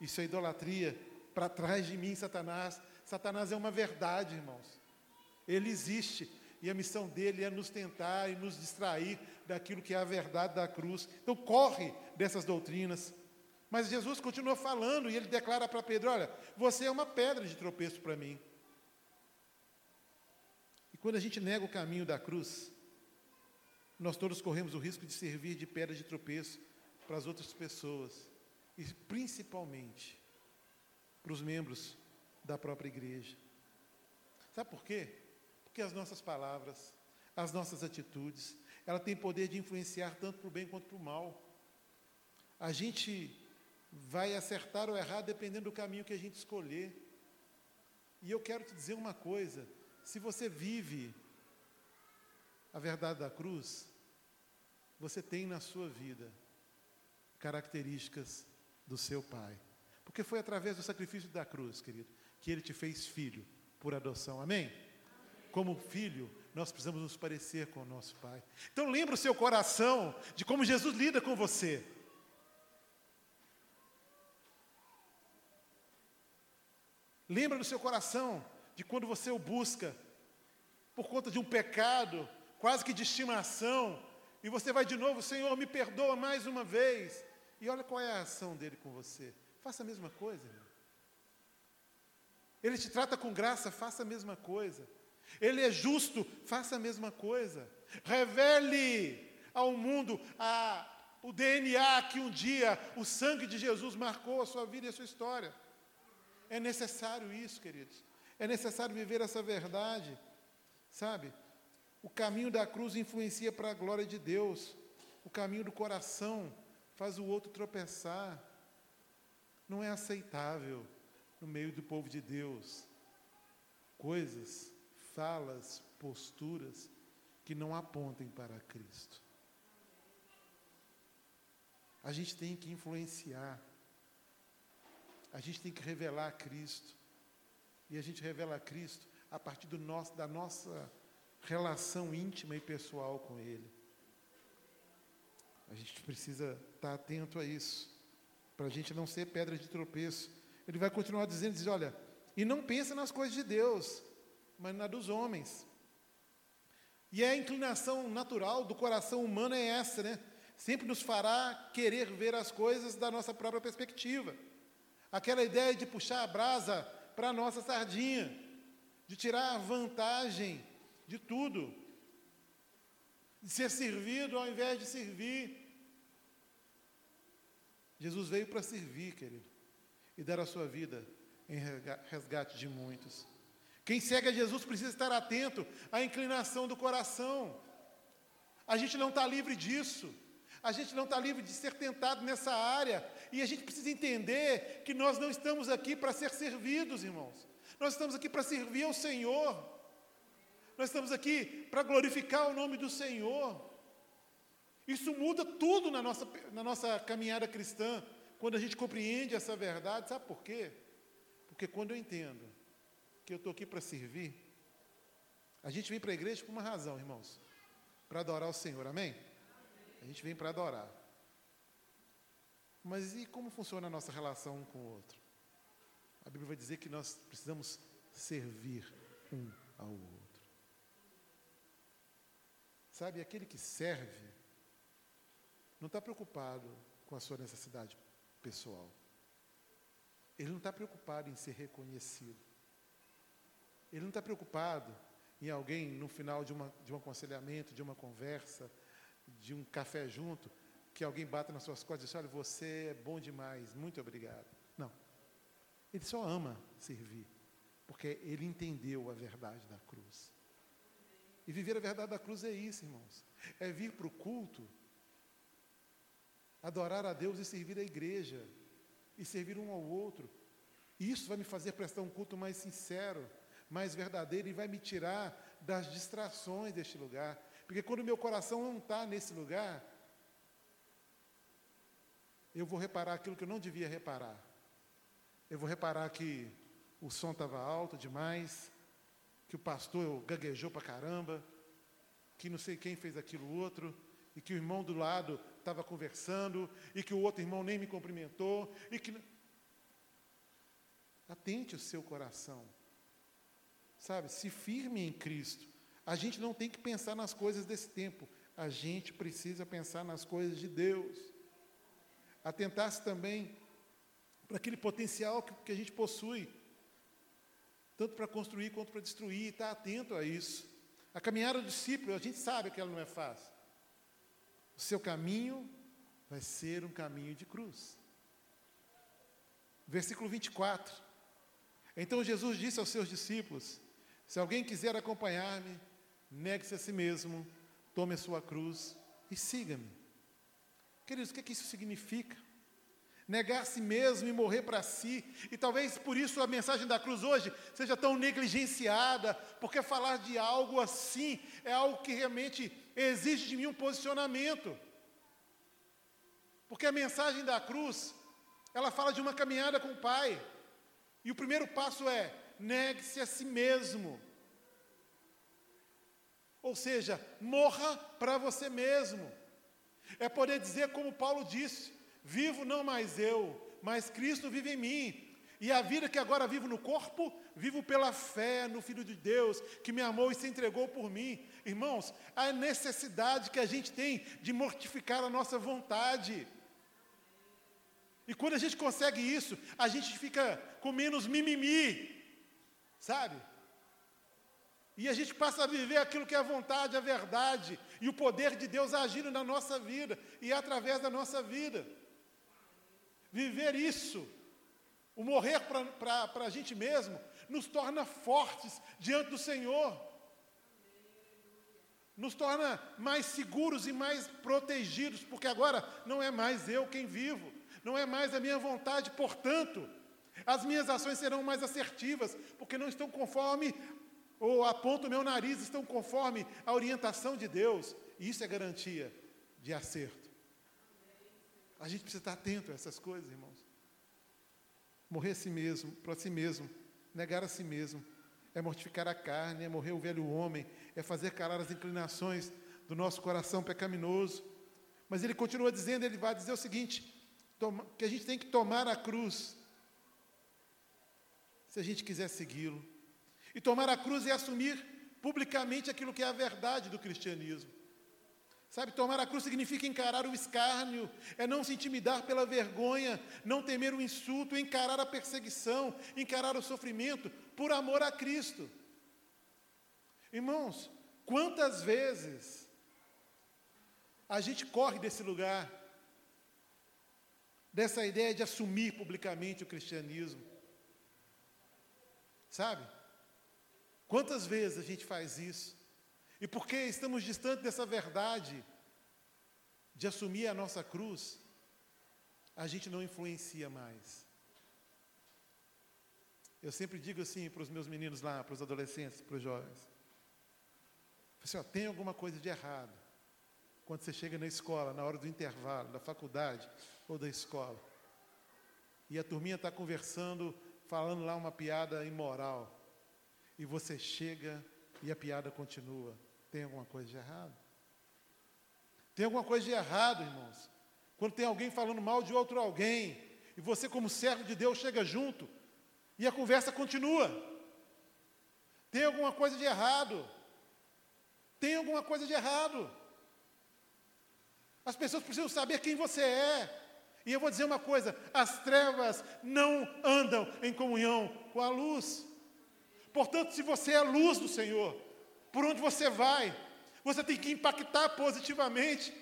Isso é idolatria. Para trás de mim, Satanás. Satanás é uma verdade, irmãos. Ele existe. E a missão dele é nos tentar e nos distrair daquilo que é a verdade da cruz. Então, corre dessas doutrinas. Mas Jesus continua falando e ele declara para Pedro: Olha, você é uma pedra de tropeço para mim. E quando a gente nega o caminho da cruz, nós todos corremos o risco de servir de pedra de tropeço para as outras pessoas, e principalmente para os membros da própria igreja. Sabe por quê? Porque as nossas palavras, as nossas atitudes, ela tem poder de influenciar tanto para o bem quanto para o mal. A gente vai acertar ou errar dependendo do caminho que a gente escolher. E eu quero te dizer uma coisa: se você vive a verdade da cruz, você tem na sua vida características do seu Pai. Porque foi através do sacrifício da cruz, querido, que ele te fez filho por adoção. Amém? como filho, nós precisamos nos parecer com o nosso Pai. Então lembra o seu coração de como Jesus lida com você. Lembra no seu coração de quando você o busca por conta de um pecado, quase que de estimação, e você vai de novo, Senhor, me perdoa mais uma vez. E olha qual é a ação dele com você. Faça a mesma coisa, irmão. Ele te trata com graça, faça a mesma coisa. Ele é justo, faça a mesma coisa. Revele ao mundo a, o DNA que um dia o sangue de Jesus marcou a sua vida e a sua história. É necessário isso, queridos. É necessário viver essa verdade. Sabe? O caminho da cruz influencia para a glória de Deus. O caminho do coração faz o outro tropeçar. Não é aceitável no meio do povo de Deus coisas falas, posturas que não apontem para Cristo. A gente tem que influenciar. A gente tem que revelar a Cristo. E a gente revela a Cristo a partir do nosso, da nossa relação íntima e pessoal com Ele. A gente precisa estar atento a isso, para a gente não ser pedra de tropeço. Ele vai continuar dizendo, diz, olha, e não pensa nas coisas de Deus, mas na dos homens. E a inclinação natural do coração humano é essa, né? Sempre nos fará querer ver as coisas da nossa própria perspectiva. Aquela ideia de puxar a brasa para a nossa sardinha, de tirar vantagem de tudo, de ser servido ao invés de servir. Jesus veio para servir, querido, e dar a sua vida em resgate de muitos. Quem segue a Jesus precisa estar atento à inclinação do coração. A gente não está livre disso. A gente não está livre de ser tentado nessa área. E a gente precisa entender que nós não estamos aqui para ser servidos, irmãos. Nós estamos aqui para servir ao Senhor. Nós estamos aqui para glorificar o nome do Senhor. Isso muda tudo na nossa, na nossa caminhada cristã, quando a gente compreende essa verdade. Sabe por quê? Porque quando eu entendo que eu estou aqui para servir. A gente vem para a igreja por uma razão, irmãos. Para adorar o Senhor, amém? A gente vem para adorar. Mas e como funciona a nossa relação um com o outro? A Bíblia vai dizer que nós precisamos servir um ao outro. Sabe, aquele que serve não está preocupado com a sua necessidade pessoal. Ele não está preocupado em ser reconhecido. Ele não está preocupado em alguém, no final de, uma, de um aconselhamento, de uma conversa, de um café junto, que alguém bata nas suas costas e diz: Olha, você é bom demais, muito obrigado. Não. Ele só ama servir, porque ele entendeu a verdade da cruz. E viver a verdade da cruz é isso, irmãos. É vir para o culto, adorar a Deus e servir a igreja, e servir um ao outro. Isso vai me fazer prestar um culto mais sincero, mais verdadeiro, e vai me tirar das distrações deste lugar. Porque quando meu coração não está nesse lugar, eu vou reparar aquilo que eu não devia reparar. Eu vou reparar que o som estava alto demais, que o pastor gaguejou para caramba, que não sei quem fez aquilo outro, e que o irmão do lado estava conversando, e que o outro irmão nem me cumprimentou, e que. Atente o seu coração. Sabe, se firme em Cristo. A gente não tem que pensar nas coisas desse tempo, a gente precisa pensar nas coisas de Deus. Atentar-se também para aquele potencial que, que a gente possui, tanto para construir quanto para destruir, estar atento a isso. A caminhada do discípulo, a gente sabe que ela não é fácil. O seu caminho vai ser um caminho de cruz. Versículo 24. Então Jesus disse aos seus discípulos: Se alguém quiser acompanhar-me, negue-se a si mesmo, tome a sua cruz e siga-me. Queridos, o que, é que isso significa? Negar a si mesmo e morrer para si, e talvez por isso a mensagem da cruz hoje seja tão negligenciada, porque falar de algo assim é algo que realmente exige de mim um posicionamento. Porque a mensagem da cruz, ela fala de uma caminhada com o Pai, e o primeiro passo é: negue-se a si mesmo. Ou seja, morra para você mesmo. É poder dizer, como Paulo disse: Vivo não mais eu, mas Cristo vive em mim. E a vida que agora vivo no corpo, vivo pela fé no Filho de Deus, que me amou e se entregou por mim. Irmãos, a necessidade que a gente tem de mortificar a nossa vontade. E quando a gente consegue isso, a gente fica com menos mimimi, sabe? E a gente passa a viver aquilo que é a vontade, a verdade, e o poder de Deus agindo na nossa vida e através da nossa vida. Viver isso, o morrer para a gente mesmo, nos torna fortes diante do Senhor, nos torna mais seguros e mais protegidos, porque agora não é mais eu quem vivo, não é mais a minha vontade, portanto, as minhas ações serão mais assertivas, porque não estão conforme, ou aponto meu nariz, estão conforme a orientação de Deus, isso é garantia de acerto. A gente precisa estar atento a essas coisas, irmãos. Morrer a si mesmo, para si mesmo, negar a si mesmo, é mortificar a carne, é morrer o velho homem, é fazer calar as inclinações do nosso coração pecaminoso. Mas ele continua dizendo, ele vai dizer o seguinte: que a gente tem que tomar a cruz, se a gente quiser segui-lo. E tomar a cruz é assumir publicamente aquilo que é a verdade do cristianismo. Sabe, tomar a cruz significa encarar o escárnio, é não se intimidar pela vergonha, não temer o insulto, encarar a perseguição, encarar o sofrimento por amor a Cristo. Irmãos, quantas vezes a gente corre desse lugar, dessa ideia de assumir publicamente o cristianismo? Sabe? Quantas vezes a gente faz isso? E porque estamos distantes dessa verdade, de assumir a nossa cruz, a gente não influencia mais. Eu sempre digo assim para os meus meninos lá, para os adolescentes, para os jovens. Assim, ó, tem alguma coisa de errado quando você chega na escola, na hora do intervalo, da faculdade ou da escola. E a turminha está conversando, falando lá uma piada imoral. E você chega e a piada continua. Tem alguma coisa de errado? Tem alguma coisa de errado, irmãos. Quando tem alguém falando mal de outro alguém, e você, como servo de Deus, chega junto, e a conversa continua. Tem alguma coisa de errado. Tem alguma coisa de errado. As pessoas precisam saber quem você é. E eu vou dizer uma coisa: as trevas não andam em comunhão com a luz. Portanto, se você é a luz do Senhor, por onde você vai, você tem que impactar positivamente.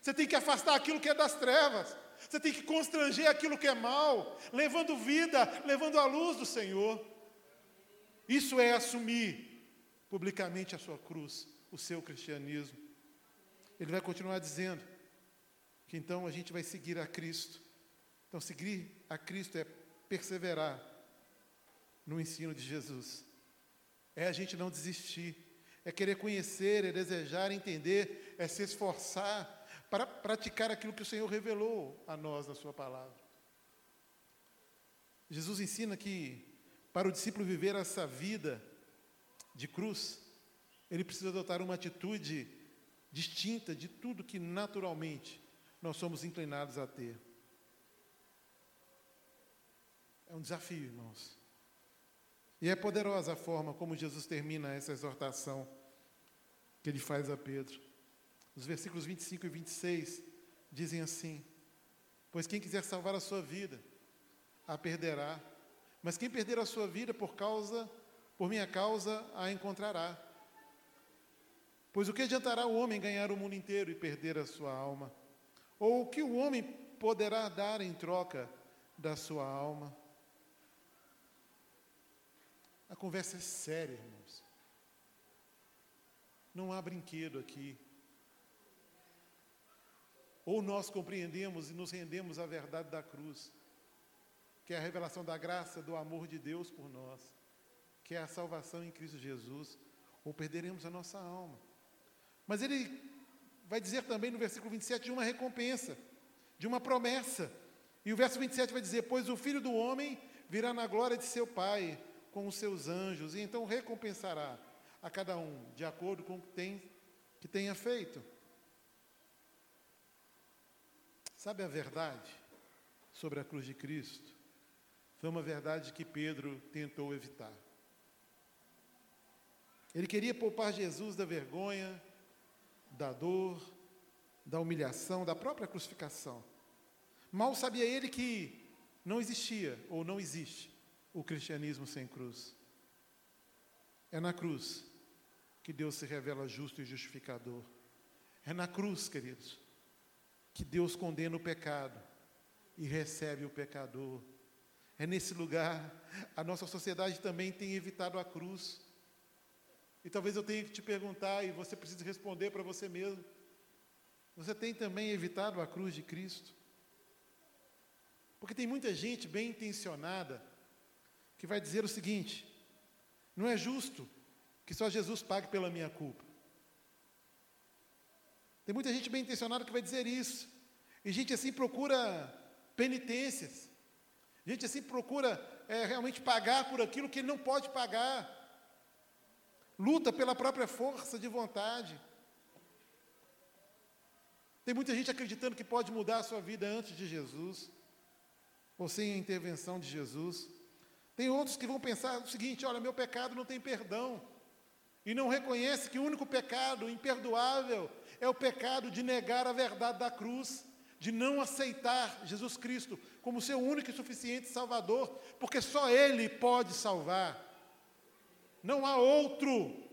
Você tem que afastar aquilo que é das trevas. Você tem que constranger aquilo que é mal, levando vida, levando a luz do Senhor. Isso é assumir publicamente a sua cruz, o seu cristianismo. Ele vai continuar dizendo que então a gente vai seguir a Cristo. Então, seguir a Cristo é perseverar no ensino de Jesus. É a gente não desistir, é querer conhecer, é desejar entender, é se esforçar para praticar aquilo que o Senhor revelou a nós na Sua palavra. Jesus ensina que para o discípulo viver essa vida de cruz, ele precisa adotar uma atitude distinta de tudo que naturalmente nós somos inclinados a ter. É um desafio, irmãos. E é poderosa a forma como Jesus termina essa exortação que ele faz a Pedro. Os versículos 25 e 26 dizem assim: Pois quem quiser salvar a sua vida, a perderá. Mas quem perder a sua vida por causa, por minha causa, a encontrará. Pois o que adiantará o homem ganhar o mundo inteiro e perder a sua alma? Ou o que o homem poderá dar em troca da sua alma? A conversa é séria, irmãos. Não há brinquedo aqui. Ou nós compreendemos e nos rendemos à verdade da cruz, que é a revelação da graça, do amor de Deus por nós, que é a salvação em Cristo Jesus, ou perderemos a nossa alma. Mas ele vai dizer também no versículo 27 de uma recompensa, de uma promessa. E o verso 27 vai dizer: Pois o filho do homem virá na glória de seu Pai com os seus anjos, e então recompensará a cada um de acordo com o que, tem, que tenha feito. Sabe a verdade sobre a cruz de Cristo? Foi uma verdade que Pedro tentou evitar. Ele queria poupar Jesus da vergonha, da dor, da humilhação, da própria crucificação. Mal sabia ele que não existia ou não existe o cristianismo sem cruz. É na cruz que Deus se revela justo e justificador. É na cruz, queridos, que Deus condena o pecado e recebe o pecador. É nesse lugar, a nossa sociedade também tem evitado a cruz. E talvez eu tenha que te perguntar, e você precisa responder para você mesmo: você tem também evitado a cruz de Cristo? Porque tem muita gente bem intencionada que vai dizer o seguinte: não é justo que só Jesus pague pela minha culpa. Tem muita gente bem intencionada que vai dizer isso. E gente assim procura penitências. Gente assim procura é, realmente pagar por aquilo que ele não pode pagar. Luta pela própria força de vontade. Tem muita gente acreditando que pode mudar a sua vida antes de Jesus, ou sem a intervenção de Jesus. Tem outros que vão pensar o seguinte: olha, meu pecado não tem perdão. E não reconhece que o único pecado imperdoável é o pecado de negar a verdade da cruz, de não aceitar Jesus Cristo como seu único e suficiente Salvador, porque só Ele pode salvar. Não há outro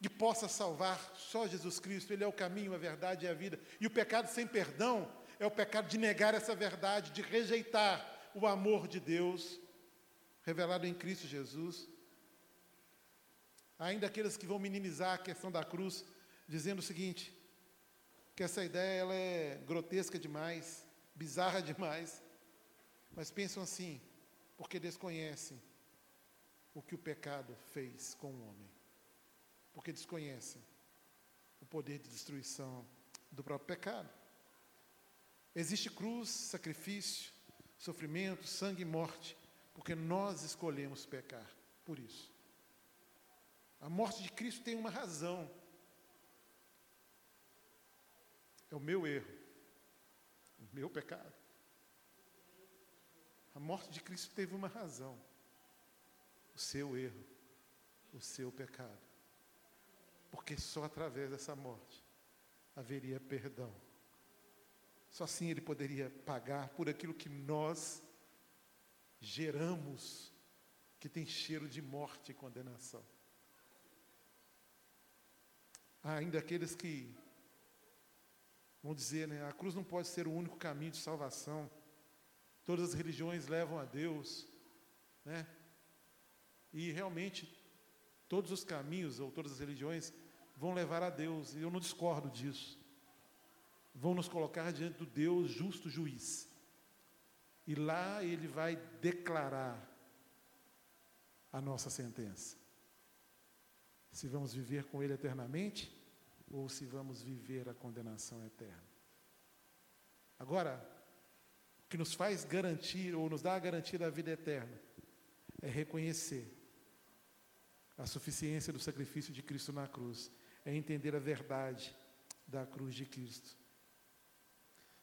que possa salvar, só Jesus Cristo. Ele é o caminho, a verdade e a vida. E o pecado sem perdão é o pecado de negar essa verdade, de rejeitar o amor de Deus revelado em Cristo Jesus. Ainda aqueles que vão minimizar a questão da cruz, dizendo o seguinte: que essa ideia ela é grotesca demais, bizarra demais, mas pensam assim, porque desconhecem o que o pecado fez com o homem, porque desconhecem o poder de destruição do próprio pecado. Existe cruz, sacrifício, sofrimento, sangue e morte, porque nós escolhemos pecar por isso. A morte de Cristo tem uma razão. é o meu erro, o meu pecado. A morte de Cristo teve uma razão: o seu erro, o seu pecado. Porque só através dessa morte haveria perdão. Só assim ele poderia pagar por aquilo que nós geramos, que tem cheiro de morte e condenação. Há ainda aqueles que vão dizer, né, a cruz não pode ser o único caminho de salvação. Todas as religiões levam a Deus, né? E realmente todos os caminhos ou todas as religiões vão levar a Deus, e eu não discordo disso. Vão nos colocar diante do Deus justo juiz. E lá ele vai declarar a nossa sentença. Se vamos viver com ele eternamente ou se vamos viver a condenação eterna. Agora, que nos faz garantir ou nos dá a garantia da vida eterna é reconhecer a suficiência do sacrifício de Cristo na cruz, é entender a verdade da cruz de Cristo.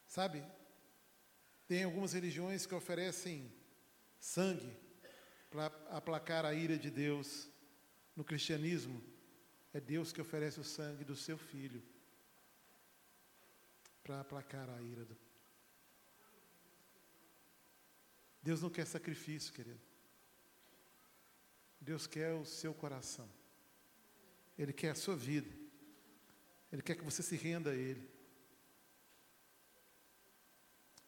Sabe, tem algumas religiões que oferecem sangue para aplacar a ira de Deus. No cristianismo, é Deus que oferece o sangue do seu filho para aplacar a ira do Deus não quer sacrifício, querido. Deus quer o seu coração. Ele quer a sua vida. Ele quer que você se renda a Ele.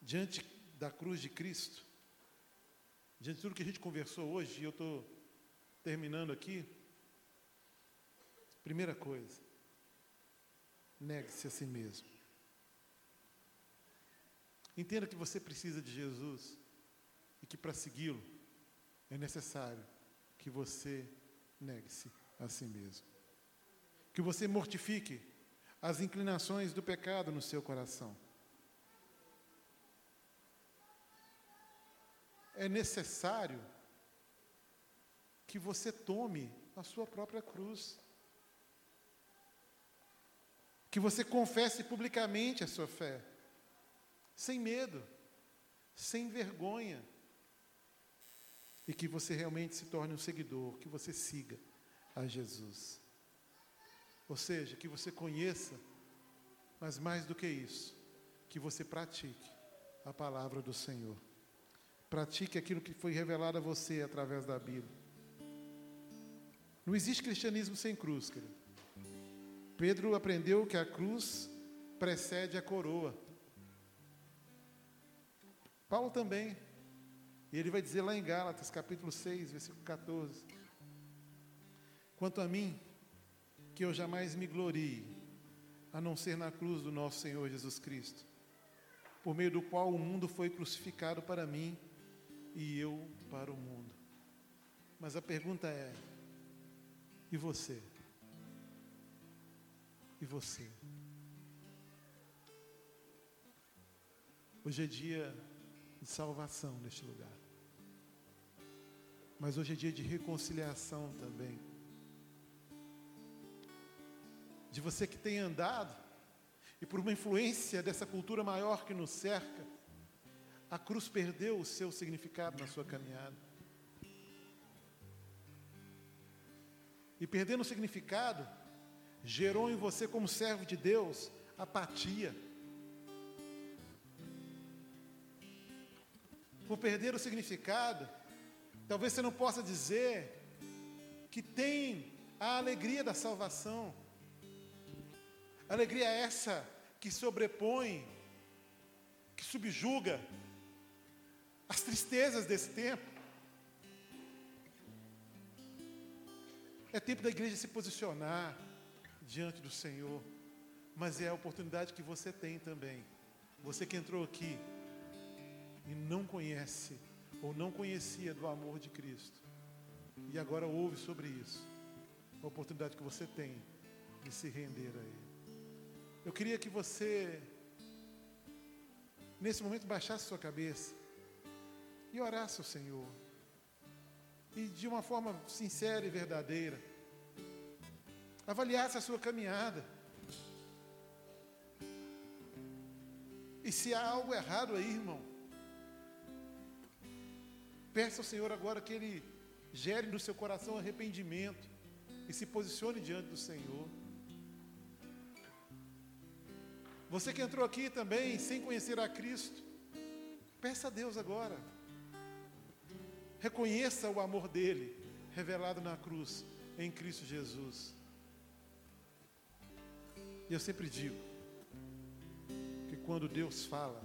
Diante da cruz de Cristo, diante de tudo que a gente conversou hoje, e eu estou terminando aqui. Primeira coisa, negue-se a si mesmo. Entenda que você precisa de Jesus e que para segui-lo é necessário que você negue-se a si mesmo. Que você mortifique as inclinações do pecado no seu coração. É necessário que você tome a sua própria cruz. Que você confesse publicamente a sua fé, sem medo, sem vergonha e que você realmente se torne um seguidor, que você siga a Jesus. Ou seja, que você conheça, mas mais do que isso, que você pratique a palavra do Senhor. Pratique aquilo que foi revelado a você através da Bíblia. Não existe cristianismo sem cruz, querido. Pedro aprendeu que a cruz precede a coroa. Paulo também. E ele vai dizer lá em Gálatas, capítulo 6, versículo 14: Quanto a mim, que eu jamais me glorie, a não ser na cruz do nosso Senhor Jesus Cristo, por meio do qual o mundo foi crucificado para mim e eu para o mundo. Mas a pergunta é: e você? E você? Hoje é dia de salvação neste lugar. Mas hoje é dia de reconciliação também. De você que tem andado, e por uma influência dessa cultura maior que nos cerca, a cruz perdeu o seu significado na sua caminhada. E perdendo o significado, gerou em você, como servo de Deus, apatia. Por perder o significado, Talvez você não possa dizer que tem a alegria da salvação. Alegria essa que sobrepõe, que subjuga as tristezas desse tempo. É tempo da igreja se posicionar diante do Senhor, mas é a oportunidade que você tem também. Você que entrou aqui e não conhece ou não conhecia do amor de Cristo e agora ouve sobre isso, a oportunidade que você tem de se render a Ele. Eu queria que você, nesse momento, baixasse sua cabeça e orasse ao Senhor, e de uma forma sincera e verdadeira, avaliasse a sua caminhada. E se há algo errado aí, irmão, peça ao Senhor agora que Ele gere no seu coração arrependimento e se posicione diante do Senhor. Você que entrou aqui também sem conhecer a Cristo, peça a Deus agora. Reconheça o amor dele revelado na cruz em Cristo Jesus. E eu sempre digo que quando Deus fala,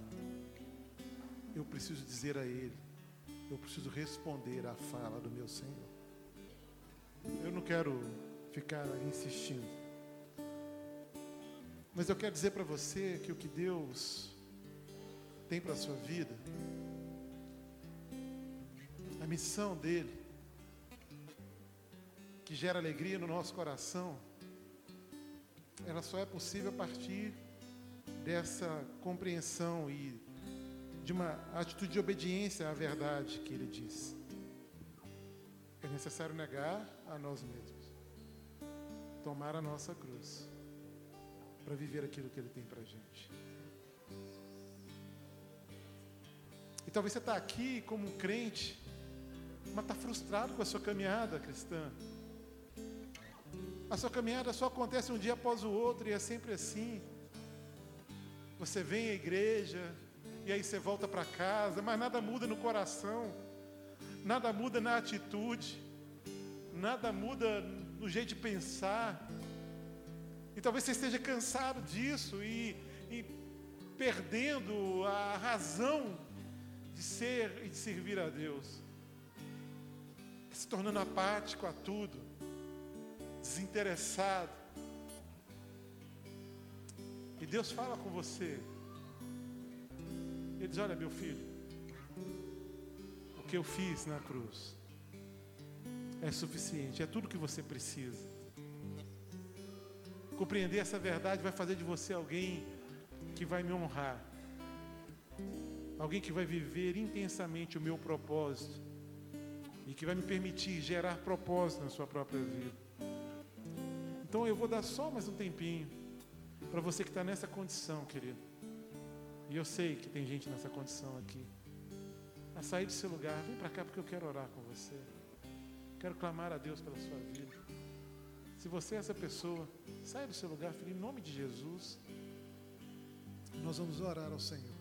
eu preciso dizer a Ele, eu preciso responder à fala do meu Senhor. Eu não quero ficar insistindo. Mas eu quero dizer para você que o que Deus tem para a sua vida, a missão dele, que gera alegria no nosso coração, ela só é possível a partir dessa compreensão e de uma atitude de obediência à verdade que ele diz. É necessário negar a nós mesmos, tomar a nossa cruz, para viver aquilo que ele tem para a gente. E talvez você está aqui como um crente, mas está frustrado com a sua caminhada cristã. A sua caminhada só acontece um dia após o outro e é sempre assim. Você vem à igreja e aí você volta para casa, mas nada muda no coração, nada muda na atitude, nada muda no jeito de pensar. E talvez você esteja cansado disso e, e perdendo a razão de ser e de servir a Deus, se tornando apático a tudo desinteressado. E Deus fala com você. Ele diz: Olha, meu filho, o que eu fiz na cruz é suficiente, é tudo que você precisa. Compreender essa verdade vai fazer de você alguém que vai me honrar, alguém que vai viver intensamente o meu propósito e que vai me permitir gerar propósito na sua própria vida. Então eu vou dar só mais um tempinho para você que está nessa condição, querido. E eu sei que tem gente nessa condição aqui. A sair do seu lugar, vem para cá porque eu quero orar com você. Quero clamar a Deus pela sua vida. Se você é essa pessoa, sai do seu lugar, filho, em nome de Jesus. Nós vamos orar ao Senhor.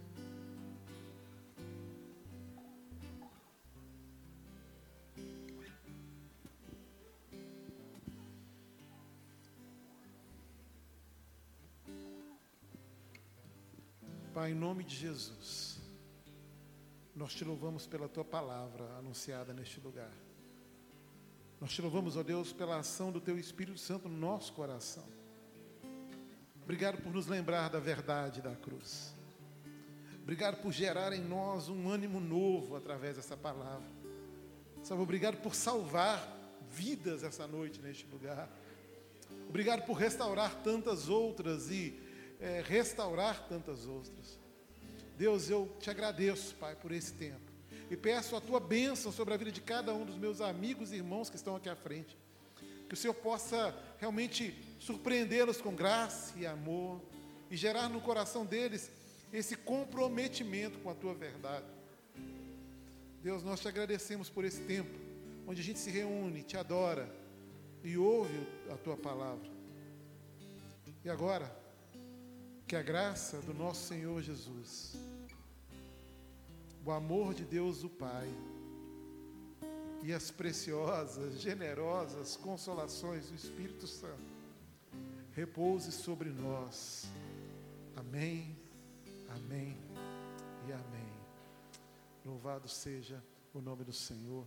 Pai, em nome de Jesus, nós te louvamos pela tua palavra anunciada neste lugar. Nós te louvamos, ó Deus, pela ação do teu Espírito Santo no nosso coração. Obrigado por nos lembrar da verdade da cruz. Obrigado por gerar em nós um ânimo novo através dessa palavra. Salve, obrigado por salvar vidas essa noite neste lugar. Obrigado por restaurar tantas outras e é, restaurar tantas outras. Deus, eu te agradeço, Pai, por esse tempo. E peço a tua bênção sobre a vida de cada um dos meus amigos e irmãos que estão aqui à frente. Que o Senhor possa realmente surpreendê-los com graça e amor e gerar no coração deles esse comprometimento com a tua verdade. Deus, nós te agradecemos por esse tempo, onde a gente se reúne, te adora e ouve a tua palavra. E agora, que a graça do nosso Senhor Jesus, o amor de Deus o Pai e as preciosas, generosas consolações do Espírito Santo repouse sobre nós. Amém, amém e amém. Louvado seja o nome do Senhor.